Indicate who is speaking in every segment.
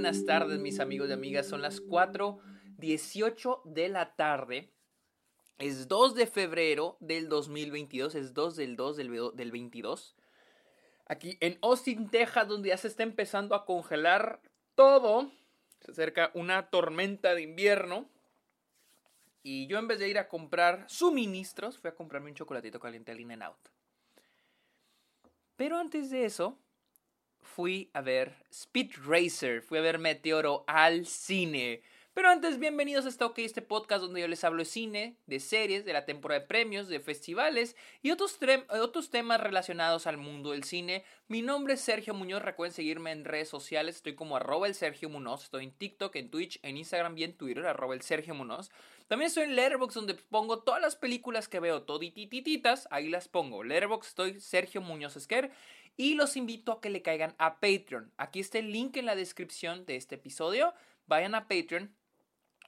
Speaker 1: buenas tardes, mis amigos y amigas. Son las 4:18 de la tarde. Es 2 de febrero del 2022. Es 2 del 2 del, del 22. Aquí en Austin, Texas, donde ya se está empezando a congelar todo. Se acerca una tormenta de invierno. Y yo en vez de ir a comprar suministros, fui a comprarme un chocolatito caliente al In-N-Out. Pero antes de eso, fui a ver Speed Racer, fui a ver Meteoro al cine. Pero antes, bienvenidos a esta OK, este podcast donde yo les hablo de cine, de series, de la temporada de premios, de festivales y otros, otros temas relacionados al mundo del cine. Mi nombre es Sergio Muñoz, recuerden seguirme en redes sociales, estoy como arroba el Sergio Muñoz, estoy en TikTok, en Twitch, en Instagram y en Twitter, arroba el Sergio Muñoz. También estoy en Letterboxd donde pongo todas las películas que veo toditititas, ahí las pongo. Letterboxd estoy Sergio Muñoz Esquer y los invito a que le caigan a Patreon. Aquí está el link en la descripción de este episodio. Vayan a Patreon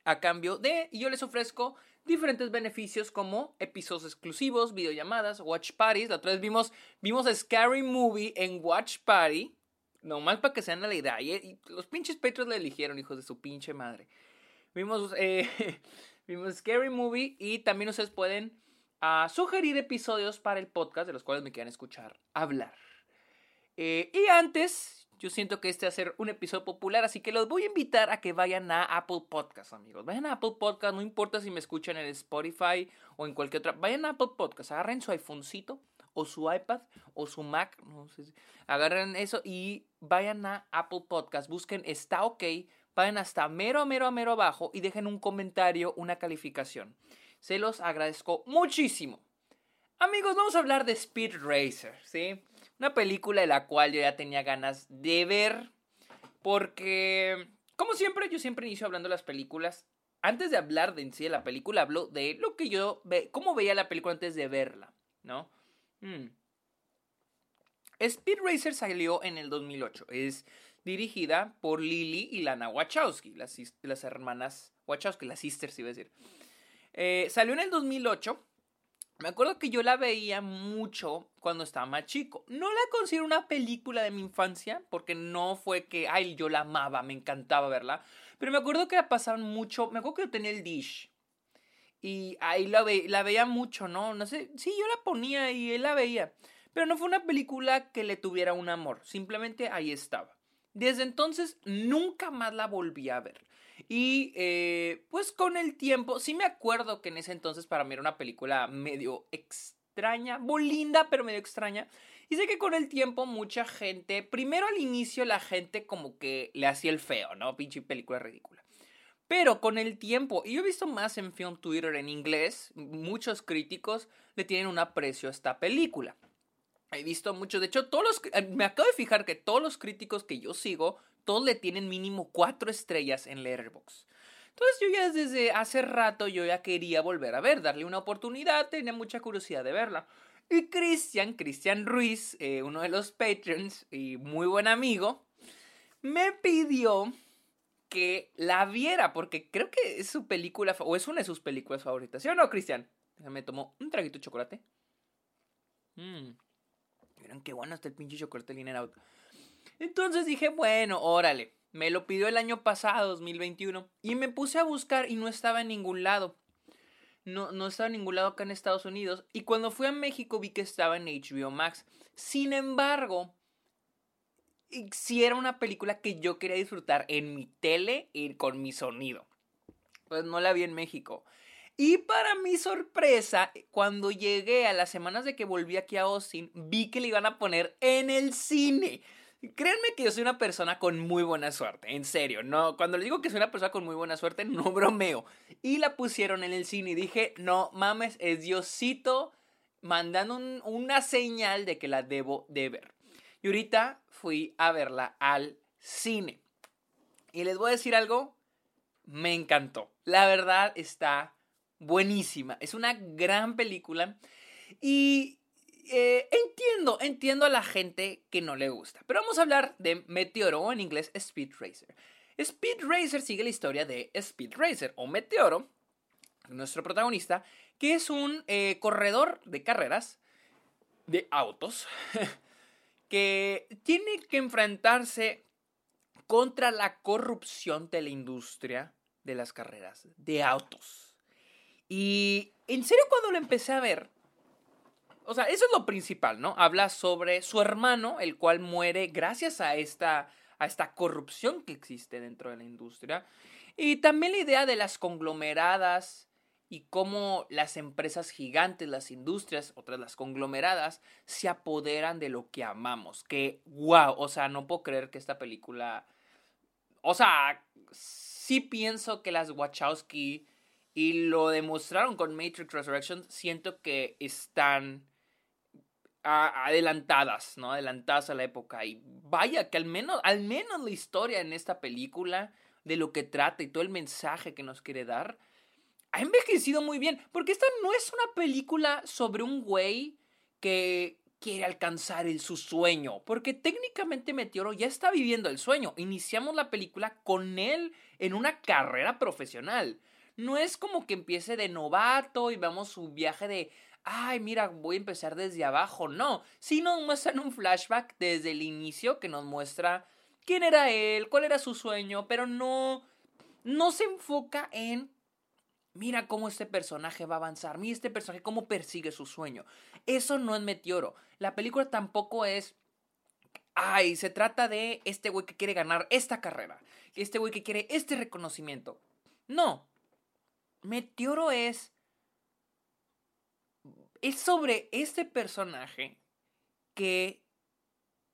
Speaker 1: a cambio de, y yo les ofrezco diferentes beneficios como episodios exclusivos, videollamadas, watch parties. La otra vez vimos, vimos a Scary Movie en Watch Party. Nomás para que sean la idea. Y, los pinches Patreons la eligieron, hijos de su pinche madre. Vimos, eh, vimos Scary Movie y también ustedes pueden ah, sugerir episodios para el podcast de los cuales me quieran escuchar hablar. Eh, y antes, yo siento que este va a ser un episodio popular, así que los voy a invitar a que vayan a Apple Podcast, amigos. Vayan a Apple Podcast, no importa si me escuchan en Spotify o en cualquier otra. Vayan a Apple Podcast, agarren su iPhonecito o su iPad o su Mac, no sé si, agarren eso y vayan a Apple Podcast, busquen Está OK, vayan hasta mero, mero, mero abajo y dejen un comentario, una calificación. Se los agradezco muchísimo. Amigos, vamos a hablar de Speed Racer, ¿sí? Una película de la cual yo ya tenía ganas de ver. Porque, como siempre, yo siempre inicio hablando de las películas. Antes de hablar de en sí de la película, hablo de lo que yo ve, cómo veía la película antes de verla, ¿no? Hmm. Speed Racer salió en el 2008. Es dirigida por Lily y Lana Wachowski, las, las hermanas Wachowski, las sisters, iba a decir. Eh, salió en el 2008 me acuerdo que yo la veía mucho cuando estaba más chico. No la considero una película de mi infancia, porque no fue que, ay, yo la amaba, me encantaba verla. Pero me acuerdo que la pasaban mucho, me acuerdo que yo tenía el dish. Y ahí la, la veía mucho, ¿no? No sé, sí, yo la ponía y él la veía. Pero no fue una película que le tuviera un amor, simplemente ahí estaba. Desde entonces nunca más la volví a ver. Y eh, pues con el tiempo, sí me acuerdo que en ese entonces para mí era una película medio extraña, muy linda, pero medio extraña. Y sé que con el tiempo mucha gente, primero al inicio la gente como que le hacía el feo, ¿no? Pinche película ridícula. Pero con el tiempo, y yo he visto más en Film Twitter en inglés, muchos críticos le tienen un aprecio a esta película. He visto mucho, de hecho, todos los, me acabo de fijar que todos los críticos que yo sigo todos le tienen mínimo cuatro estrellas en Letterboxd. Entonces yo ya desde hace rato yo ya quería volver a ver, darle una oportunidad, tenía mucha curiosidad de verla. Y Cristian, Cristian Ruiz, eh, uno de los patrons y muy buen amigo, me pidió que la viera, porque creo que es su película, o es una de sus películas favoritas. ¿Sí o no, Cristian? Me tomó un traguito de chocolate. Mmm. Miren qué bueno está el pinche chocolate Liner Out. Entonces dije, bueno, órale. Me lo pidió el año pasado, 2021. Y me puse a buscar y no estaba en ningún lado. No, no estaba en ningún lado acá en Estados Unidos. Y cuando fui a México vi que estaba en HBO Max. Sin embargo, si era una película que yo quería disfrutar en mi tele y con mi sonido. Pues no la vi en México. Y para mi sorpresa, cuando llegué a las semanas de que volví aquí a Austin, vi que le iban a poner en el cine. Créanme que yo soy una persona con muy buena suerte, en serio, no, cuando le digo que soy una persona con muy buena suerte, no bromeo. Y la pusieron en el cine y dije, no mames, es Diosito mandando una señal de que la debo de ver. Y ahorita fui a verla al cine. Y les voy a decir algo, me encantó. La verdad está buenísima. Es una gran película. Y eh, entiendo, entiendo a la gente que no le gusta. Pero vamos a hablar de Meteoro, o en inglés Speed Racer. Speed Racer sigue la historia de Speed Racer, o Meteoro, nuestro protagonista, que es un eh, corredor de carreras de autos que tiene que enfrentarse contra la corrupción de la industria de las carreras de autos. Y en serio cuando lo empecé a ver, o sea, eso es lo principal, ¿no? Habla sobre su hermano, el cual muere gracias a esta, a esta corrupción que existe dentro de la industria. Y también la idea de las conglomeradas y cómo las empresas gigantes, las industrias, otras las conglomeradas, se apoderan de lo que amamos. Que, wow, o sea, no puedo creer que esta película... O sea, sí pienso que las Wachowski, y lo demostraron con Matrix Resurrection, siento que están adelantadas, ¿no? Adelantadas a la época. Y vaya que al menos, al menos la historia en esta película, de lo que trata y todo el mensaje que nos quiere dar, ha envejecido muy bien. Porque esta no es una película sobre un güey que quiere alcanzar el, su sueño. Porque técnicamente Meteoro ya está viviendo el sueño. Iniciamos la película con él en una carrera profesional. No es como que empiece de novato y vemos su viaje de ay, mira, voy a empezar desde abajo. No, sí nos muestran un flashback desde el inicio que nos muestra quién era él, cuál era su sueño, pero no, no se enfoca en, mira cómo este personaje va a avanzar, mira este personaje cómo persigue su sueño. Eso no es Meteoro. La película tampoco es, ay, se trata de este güey que quiere ganar esta carrera, este güey que quiere este reconocimiento. No. Meteoro es es sobre este personaje que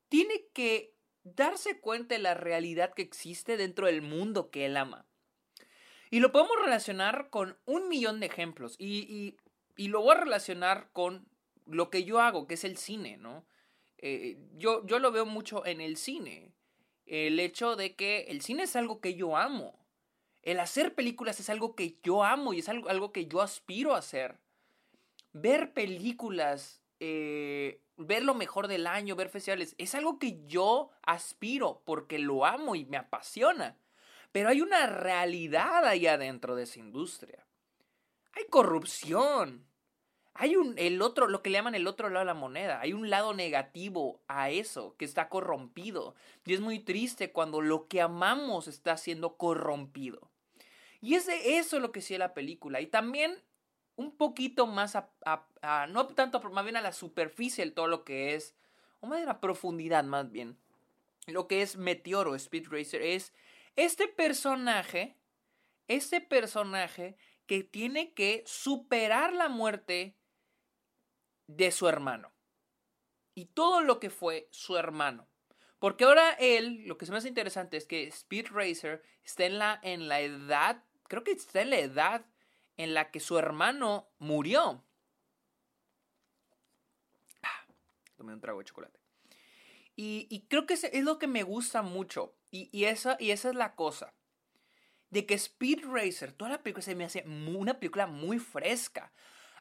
Speaker 1: tiene que darse cuenta de la realidad que existe dentro del mundo que él ama. Y lo podemos relacionar con un millón de ejemplos. Y, lo voy a relacionar con lo que yo hago, que es el cine, ¿no? Eh, yo, yo lo veo mucho en el cine. El hecho de que el cine es algo que yo amo. El hacer películas es algo que yo amo y es algo, algo que yo aspiro a hacer ver películas, eh, ver lo mejor del año, ver festivales, es algo que yo aspiro porque lo amo y me apasiona. Pero hay una realidad ahí adentro de esa industria. Hay corrupción. Hay el otro, lo que le llaman el otro lado de la moneda. Hay un lado negativo a eso, que está corrompido. Y es muy triste cuando lo que amamos está siendo corrompido. Y es de eso lo que sigue la película. Y también un poquito más a, no tanto, más bien a la superficie de todo lo que es, o más a profundidad más bien, lo que es Meteoro, Speed Racer, es este personaje, este personaje que tiene que superar la muerte de su hermano. Y todo lo que fue su hermano. Porque ahora él, lo que se me hace interesante es que Speed Racer está en la, en la edad, creo que está en la edad en la que su hermano murió. Ah, tomé un trago de chocolate. Y, creo que es lo que me gusta mucho. Y, esa, y esa es la cosa. De que Speed Racer, toda la película se me hace una película muy fresca.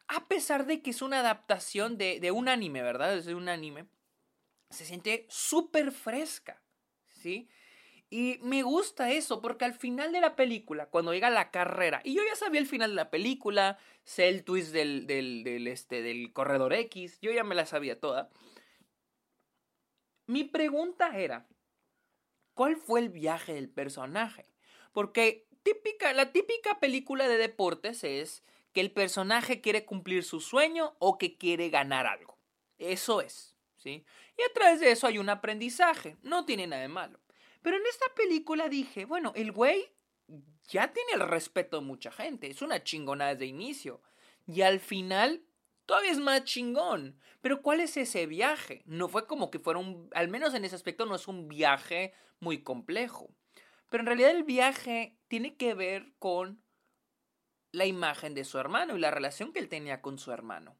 Speaker 1: A pesar de que es una adaptación de, un anime, ¿verdad? Es de un anime. Se siente súper fresca. ¿Sí? Y me gusta eso, porque al final de la película, cuando llega la carrera, y yo ya sabía el final de la película, sé el twist del, del, este, del corredor X, yo ya me la sabía toda. Mi pregunta era, ¿cuál fue el viaje del personaje? Porque típica, la típica película de deportes es que el personaje quiere cumplir su sueño o que quiere ganar algo. Eso es, ¿sí? Y a través de eso hay un aprendizaje, no tiene nada de malo. Pero en esta película dije, bueno, el güey ya tiene el respeto de mucha gente, es una chingona desde inicio. Y al final todavía es más chingón. Pero ¿cuál es ese viaje? No fue como que fuera un, al menos en ese aspecto no es un viaje muy complejo. Pero en realidad el viaje tiene que ver con la imagen de su hermano y la relación que él tenía con su hermano.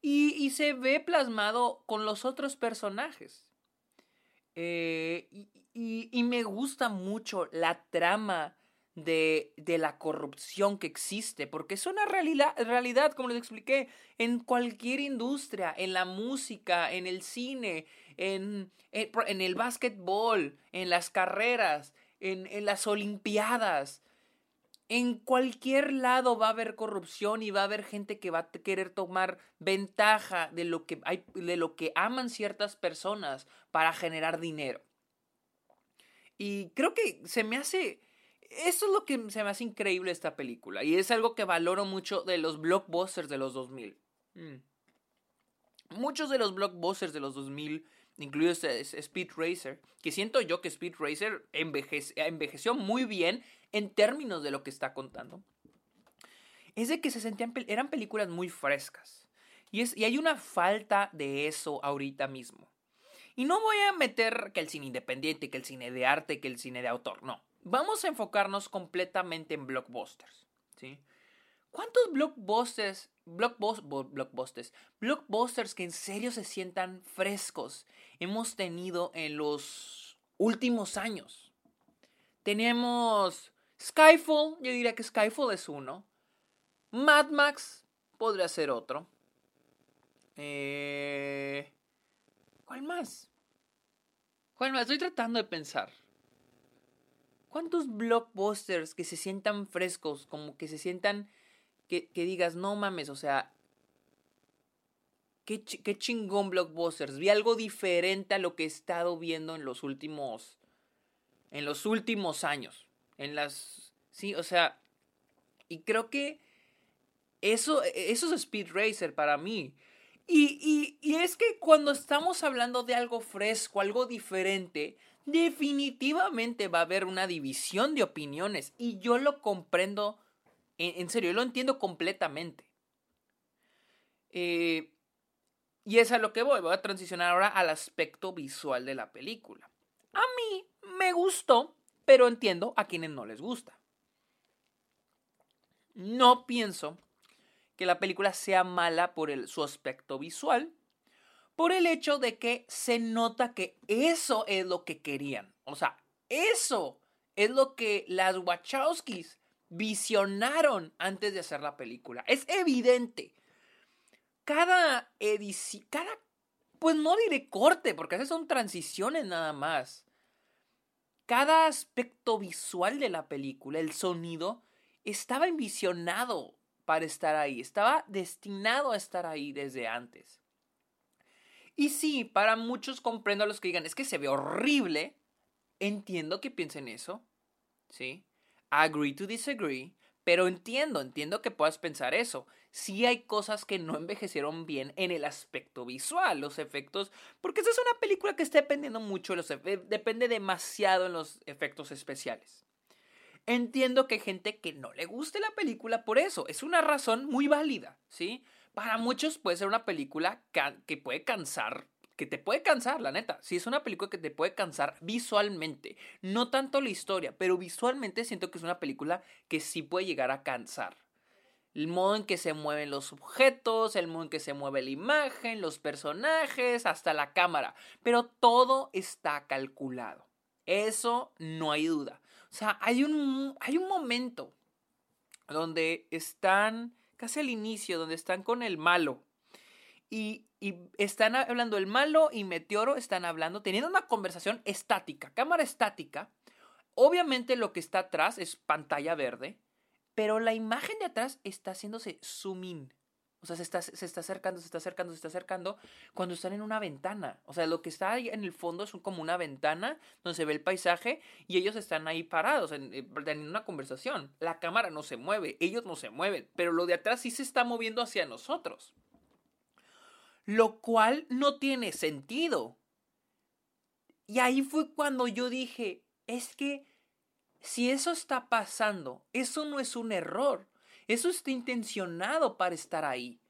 Speaker 1: Y, se ve plasmado con los otros personajes. Eh, me gusta mucho la trama de, la corrupción que existe, porque es una realidad, realidad, como les expliqué, en cualquier industria, en la música, en el cine, en, en, el básquetbol, en las carreras, en, en las olimpiadas. En cualquier lado va a haber corrupción y va a haber gente que va a querer tomar ventaja de lo que, hay, de lo que aman ciertas personas para generar dinero. Y creo que se me hace... Eso es lo que se me hace increíble esta película. Y es algo que valoro mucho de los blockbusters de los 2000. Mm. Muchos de los blockbusters de los 2000, incluido Speed Racer, que siento yo que Speed Racer envejeció muy bien en términos de lo que está contando, es de que se sentían, eran películas muy frescas. Y, es, y hay una falta de eso ahorita mismo. Y no voy a meter que el cine independiente, que el cine de arte, que el cine de autor, no. Vamos a enfocarnos completamente en blockbusters, ¿sí? ¿Cuántos blockbusters, blockbusters, blockbusters que en serio se sientan frescos hemos tenido en los últimos años? Tenemos Skyfall, yo diría que Skyfall es uno. Mad Max podría ser otro. Eh, ¿Cuál más? ¿Cuál más? Estoy tratando de pensar. ¿Cuántos blockbusters que se sientan frescos, como que se sientan, que, digas, no mames, o sea, qué, qué chingón blockbusters. Vi algo diferente a lo que he estado viendo en los últimos, en los últimos años. En las, sí, o sea, y creo que eso, eso es Speed Racer para mí. Y, es que cuando estamos hablando de algo fresco, algo diferente, definitivamente va a haber una división de opiniones. Y yo lo comprendo, en, serio, yo lo entiendo completamente. Eh, y es a lo que voy. Voy a transicionar ahora al aspecto visual de la película. A mí me gustó, pero entiendo a quienes no les gusta. No pienso que la película sea mala por el, su aspecto visual, por el hecho de que se nota que eso es lo que querían. O sea, eso es lo que las Wachowskis visionaron antes de hacer la película. Es evidente. Cada edición, cada, pues no diré corte, porque esas son transiciones nada más. Cada aspecto visual de la película, el sonido, estaba envisionado para estar ahí, estaba destinado a estar ahí desde antes. Y sí, para muchos comprendo a los que digan, es que se ve horrible, entiendo que piensen eso, ¿sí? Agree to disagree, pero entiendo, entiendo que puedas pensar eso. Sí hay cosas que no envejecieron bien en el aspecto visual, los efectos, porque esa es una película que está dependiendo mucho de depende demasiado en los efectos especiales. Entiendo que hay gente que no le guste la película por eso. Es una razón muy válida, ¿sí? Para muchos puede ser una película que puede cansar, que te puede cansar, la neta. Sí, es una película que te puede cansar visualmente. No tanto la historia, pero visualmente siento que es una película que sí puede llegar a cansar. El modo en que se mueven los objetos, el modo en que se mueve la imagen, los personajes, hasta la cámara. Pero todo está calculado. Eso no hay duda. O sea, hay un, hay un momento donde están, casi al inicio, donde están con el malo. Y, y están hablando el malo y Meteoro, están hablando, teniendo una conversación estática, cámara estática. Obviamente lo que está atrás es pantalla verde, pero la imagen de atrás está haciéndose zoom in. O sea, se está, se está acercando, se está acercando, se está acercando cuando están en una ventana. O sea, lo que está ahí en el fondo es como una ventana donde se ve el paisaje y ellos están ahí parados en, eh, una conversación. La cámara no se mueve, ellos no se mueven, pero lo de atrás sí se está moviendo hacia nosotros. Lo cual no tiene sentido. Y ahí fue cuando yo dije, es que si eso está pasando, eso no es un error eso está intencionado para estar ahí.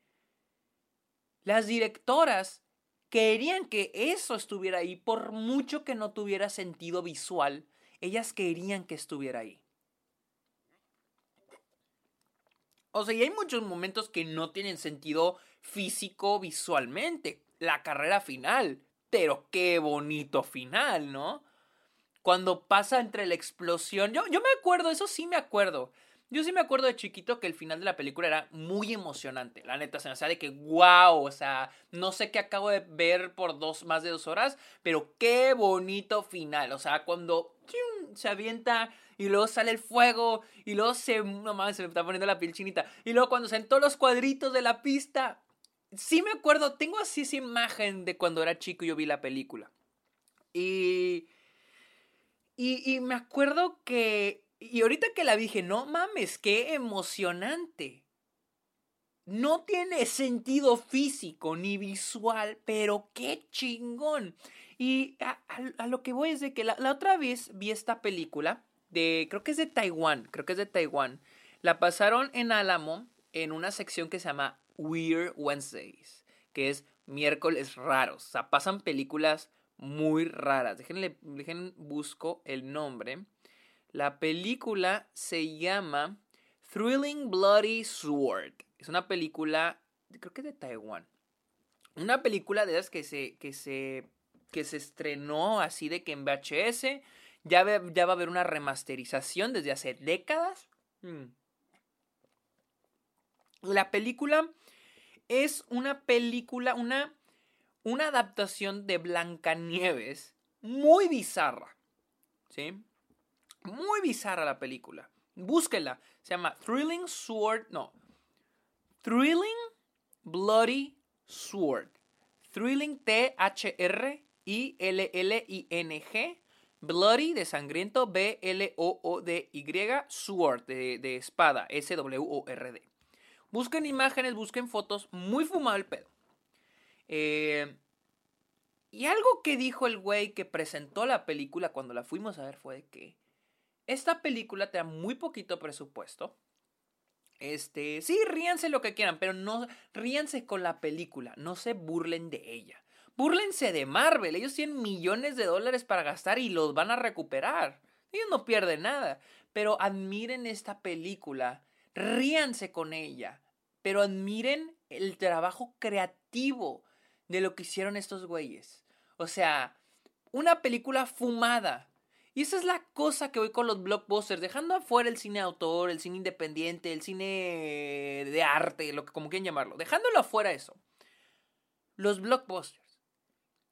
Speaker 1: Las directoras querían que eso estuviera ahí, por mucho que no tuviera sentido visual, ellas querían que estuviera ahí. O sea, y hay muchos momentos que no tienen sentido físico visualmente. La carrera final. Pero qué bonito final, ¿no? Cuando pasa entre la explosión. Yo, yo me acuerdo, eso sí me acuerdo. Yo sí me acuerdo de chiquito que el final de la película era muy emocionante. La neta, se me hace de que wow, o sea, no sé qué acabo de ver por dos, más de dos horas, pero qué bonito final. O sea, cuando se avienta y luego sale el fuego y luego se, no mames, se me está poniendo la piel chinita. Y luego cuando salen todos los cuadritos de la pista. Sí me acuerdo, tengo así esa imagen de cuando era chico y yo vi la película. Y, y me acuerdo que, y ahorita que la dije, no mames, qué emocionante. No tiene sentido físico ni visual, pero qué chingón. Y a, lo que voy es de que la, la, otra vez vi esta película de, creo que es de Taiwán, creo que es de Taiwán. La pasaron en Álamo en una sección que se llama Weird Wednesdays, que es miércoles raros. O sea, pasan películas muy raras. Déjenle, dejen busco el nombre. La película se llama Thrilling Bloody Sword. Es una película, creo que de Taiwán. Una película de esas que se, que se, que se estrenó así de que en VHS. Ya, ya va a haber una remasterización desde hace décadas. Mm. La película es una película, una, una adaptación de Blancanieves muy bizarra. ¿Sí? Muy bizarra la película. Búsquela. Se llama Thrilling Sword. No. Thrilling Bloody Sword. Thrilling T-H-R-I-L-L-I-N-G. Bloody de sangriento B-L-O-O-D-Y. Sword de, de espada. S-W-O-R-D. Busquen imágenes, busquen fotos. Muy fumado el pedo. Eh, y algo que dijo el güey que presentó la película cuando la fuimos a ver fue que esta película te da muy poquito presupuesto. Este, sí, ríanse lo que quieran, pero no ríanse con la película, no se burlen de ella. Búrlense de Marvel, ellos tienen millones de dólares para gastar y los van a recuperar. Ellos no pierden nada, pero admiren esta película ríanse con ella, pero admiren el trabajo creativo de lo que hicieron estos güeyes. O sea, una película fumada. Y esa es la cosa que voy con los blockbusters, dejando afuera el cine autor, el cine independiente, el cine de arte, lo que como quieran llamarlo, dejándolo afuera eso. Los blockbusters.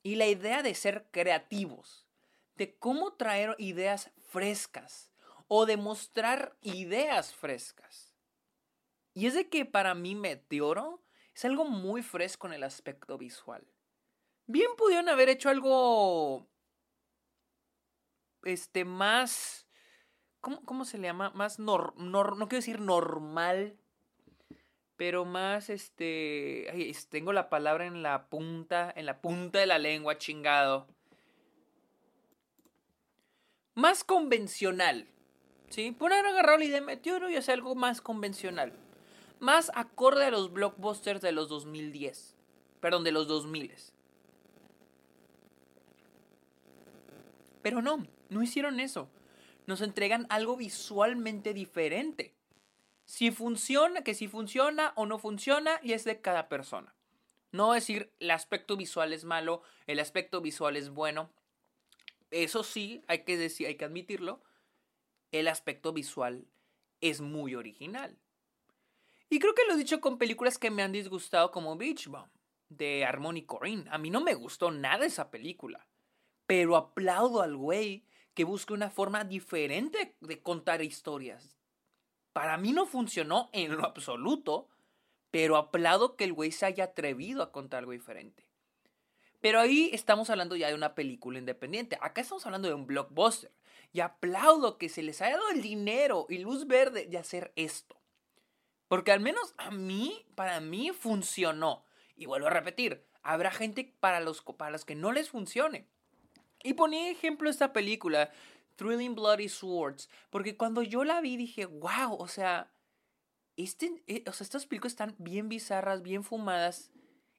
Speaker 1: Y la idea de ser creativos, de cómo traer ideas frescas o demostrar ideas frescas. Y es de que para mí Meteoro es algo muy fresco en el aspecto visual. Bien pudieron haber hecho algo... Este, más... ¿Cómo, cómo se le llama? Más no quiero decir normal. Pero más, este... tengo la palabra en la punta, en la punta de la lengua, chingado. Más convencional. ¿Sí? Por haber agarrado la de y hacer algo más convencional más acorde a los blockbusters de los 2010. Perdón, de los 2000. Pero no, no hicieron eso. Nos entregan algo visualmente diferente. Si funciona, que si funciona o no funciona, y es de cada persona. No decir el aspecto visual es malo, el aspecto visual es bueno. Eso sí, hay que decir, hay que admitirlo. El aspecto visual es muy original. Y creo que lo he dicho con películas que me han disgustado como Beach Bomb de Harmony Corinne. A mí no me gustó nada esa película. Pero aplaudo al güey que busque una forma diferente de contar historias. Para mí no funcionó en lo absoluto, pero aplaudo que el güey se haya atrevido a contar algo diferente. Pero ahí estamos hablando ya de una película independiente. Acá estamos hablando de un blockbuster. Y aplaudo que se les haya dado el dinero y luz verde de hacer esto. Porque al menos a mí, para mí funcionó. Y vuelvo a repetir, habrá gente para los, para los que no les funcione. Y ponía ejemplo esta película, Thrilling Bloody Swords, porque cuando yo la vi dije, wow, o sea, este, eh, o sea, estas películas están bien bizarras, bien fumadas.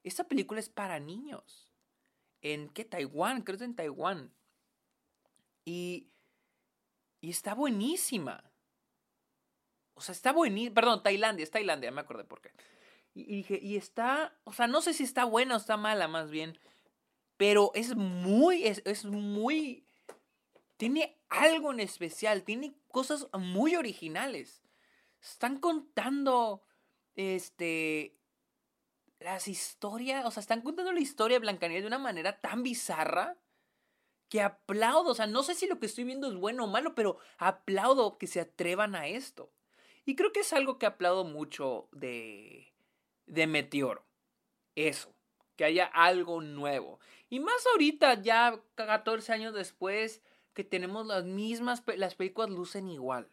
Speaker 1: Esta película es para niños. ¿En qué? Taiwán, creo que en Taiwán. Y, y está buenísima. O sea, está buenísimo. Perdón, Tailandia, es Tailandia, me acordé por qué. Y, dije, y está. O sea, no sé si está buena o está mala, más bien. Pero es muy. Es, es muy. Tiene algo en especial. Tiene cosas muy originales. Están contando. Este. Las historias. O sea, están contando la historia de Blancanieves de una manera tan bizarra que aplaudo, o sea, no sé si lo que estoy viendo es bueno o malo, pero aplaudo que se atrevan a esto. Y creo que es algo que aplaudo mucho de, de Meteoro. Eso, que haya algo nuevo. Y más ahorita, ya 14 años después, que tenemos las mismas, las películas lucen igual.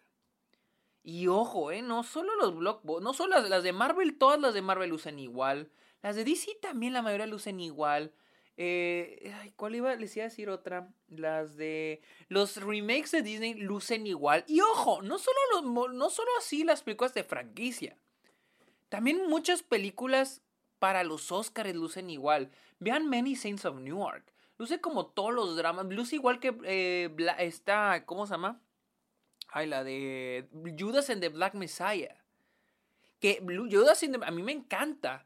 Speaker 1: Y ojo, eh, no solo los blockbusters, no solo las, de Marvel, todas las de Marvel lucen igual. Las de DC también la mayoría lucen igual. Eh, ¿Cuál iba? Les iba a decir otra. Las de. Los remakes de Disney lucen igual. Y ojo, no solo, los, no solo así las películas de franquicia. También muchas películas para los Oscars lucen igual. Vean Many Saints of Newark. Luce como todos los dramas. Luce igual que eh, esta. ¿Cómo se llama? Ay, la de Judas and the Black Messiah. Que Judas and the, a mí me encanta.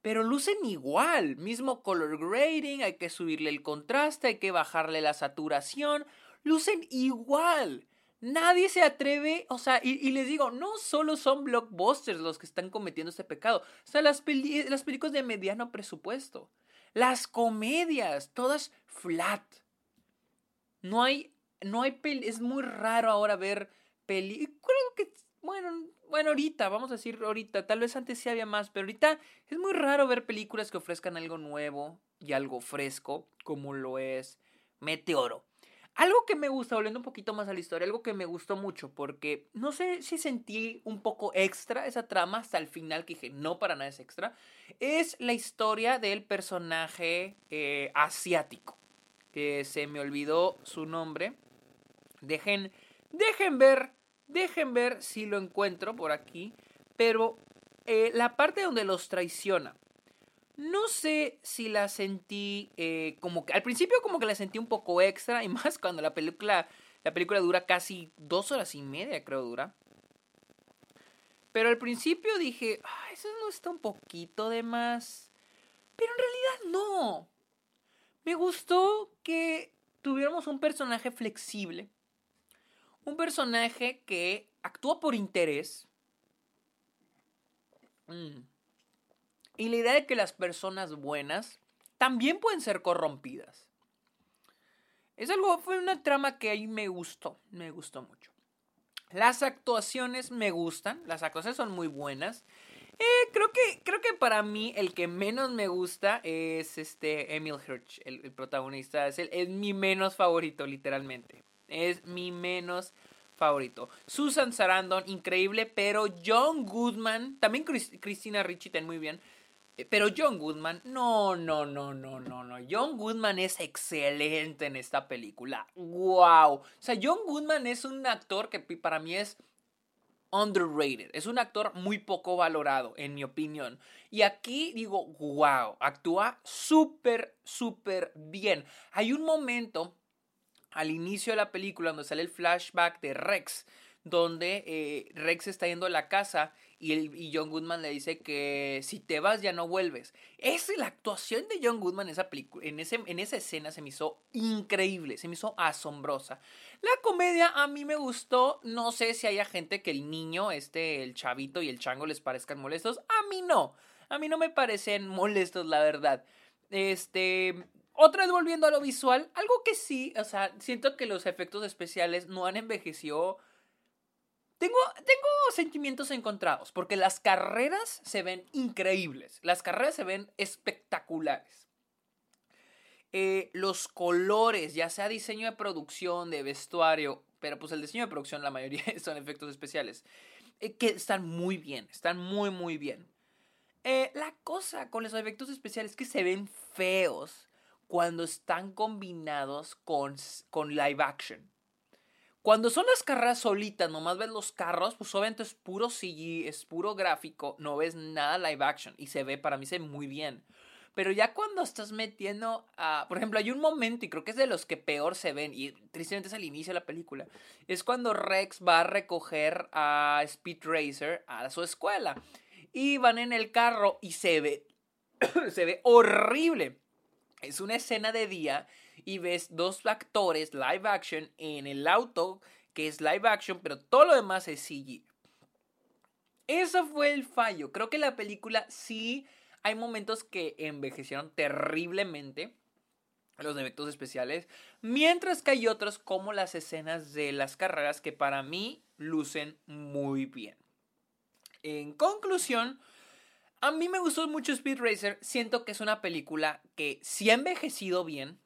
Speaker 1: Pero lucen igual. Mismo color grading. Hay que subirle el contraste. Hay que bajarle la saturación. Lucen igual. Nadie se atreve, o sea, y, les digo, no solo son blockbusters los que están cometiendo este pecado, o sea, las, las películas de mediano presupuesto. Las comedias, todas flat. No hay, no hay peli, es muy raro ahora ver peli. Creo que, bueno, bueno, ahorita, vamos a decir ahorita, tal vez antes sí había más, pero ahorita es muy raro ver películas que ofrezcan algo nuevo y algo fresco, como lo es Meteoro. Algo que me gusta, volviendo un poquito más a la historia, algo que me gustó mucho, porque no sé si sentí un poco extra esa trama hasta el final, que dije, no para nada es extra, es la historia del personaje eh, asiático, que se me olvidó su nombre. Dejen, dejen ver, dejen ver si lo encuentro por aquí, pero eh, la parte donde los traiciona. No sé si la sentí eh, como que al principio como que la sentí un poco extra y más cuando la película la película dura casi dos horas y media creo dura. Pero al principio dije, eso no está un poquito de más. Pero en realidad no. Me gustó que tuviéramos un personaje flexible. Un personaje que actúa por interés. Mm. Y la idea de que las personas buenas también pueden ser corrompidas. Es algo, fue una trama que ahí me gustó, me gustó mucho. Las actuaciones me gustan, las actuaciones son muy buenas. Eh, creo, que, creo que para mí el que menos me gusta es este Emil Hirsch, el, protagonista. Es, el, es mi menos favorito, literalmente. Es mi menos favorito. Susan Sarandon, increíble, pero John Goodman, también Cristina Ricci, ten muy bien. Pero John Goodman, no, no, no, no, no, no. John Goodman es excelente en esta película. ¡Wow! O sea, John Goodman es un actor que para mí es underrated. Es un actor muy poco valorado, en mi opinión. Y aquí digo, wow, actúa súper, súper bien. Hay un momento al inicio de la película donde sale el flashback de Rex, donde eh, Rex está yendo a la casa y, el, y John Goodman le dice que si te vas ya no vuelves. Es la actuación de John Goodman en esa, en, ese, en esa escena se me hizo increíble, se me hizo asombrosa. La comedia a mí me gustó, no sé si haya gente que el niño, este, el chavito y el chango les parezcan molestos, a mí no, a mí no me parecen molestos la verdad. Este, otra vez volviendo a lo visual, algo que sí, o sea, siento que los efectos especiales no han envejecido tengo, tengo sentimientos encontrados, porque las carreras se ven increíbles, las carreras se ven espectaculares. Eh, los colores, ya sea diseño de producción, de vestuario, pero pues el diseño de producción la mayoría son efectos especiales, eh, que están muy bien, están muy muy bien. Eh, la cosa con los efectos especiales es que se ven feos cuando están combinados con, con live action. Cuando son las carreras solitas, nomás ves los carros, pues obviamente es puro CG, es puro gráfico, no ves nada live action y se ve, para mí se ve muy bien. Pero ya cuando estás metiendo a. Por ejemplo, hay un momento, y creo que es de los que peor se ven, y tristemente es al inicio de la película. Es cuando Rex va a recoger a Speed Racer a su escuela. Y van en el carro y se ve. se ve horrible. Es una escena de día y ves dos actores live action en el auto, que es live action, pero todo lo demás es CG. Eso fue el fallo. Creo que la película sí hay momentos que envejecieron terriblemente los efectos especiales, mientras que hay otros como las escenas de las carreras que para mí lucen muy bien. En conclusión, a mí me gustó mucho Speed Racer, siento que es una película que sí ha envejecido bien,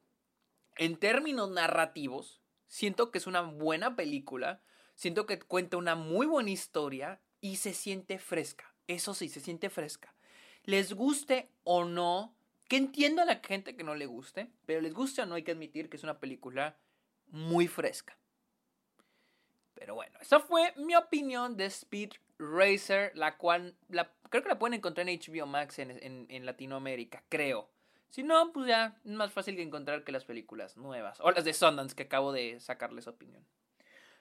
Speaker 1: en términos narrativos, Siento que es una buena película. Siento que cuenta una muy buena historia y se siente fresca. Eso sí, se siente fresca. Les guste o no, que entiendo a la gente que no le guste, pero les guste o no hay que admitir que es una película muy fresca. Pero bueno, esa fue mi opinión de Speed Racer, la cual creo que la pueden encontrar en HBO Max en, Latinoamérica, creo. Si no, pues ya es más fácil que encontrar que las películas nuevas o las de Sundance que acabo de sacarles opinión.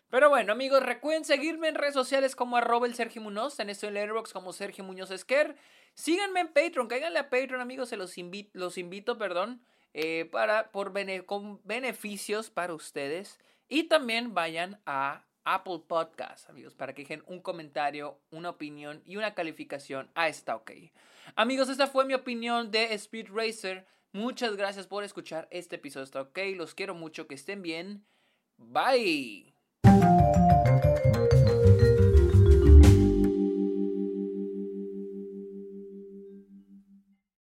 Speaker 1: Pero bueno, amigos, recuerden seguirme en redes sociales como arroba el Sergio Muñoz, en esto en Letterboxd como Sergio Muñoz Esquer. Síganme en Patreon, cáiganle a Patreon, amigos, se los, invito, los invito, perdón, eh, para, por con beneficios para ustedes. Y también vayan a Apple Podcast, amigos, para que dejen un comentario, una opinión y una calificación a esta OK. Amigos, esta fue mi opinión de Speed Racer. Muchas gracias por escuchar este episodio. Está OK. Los quiero mucho. Que estén bien. Bye.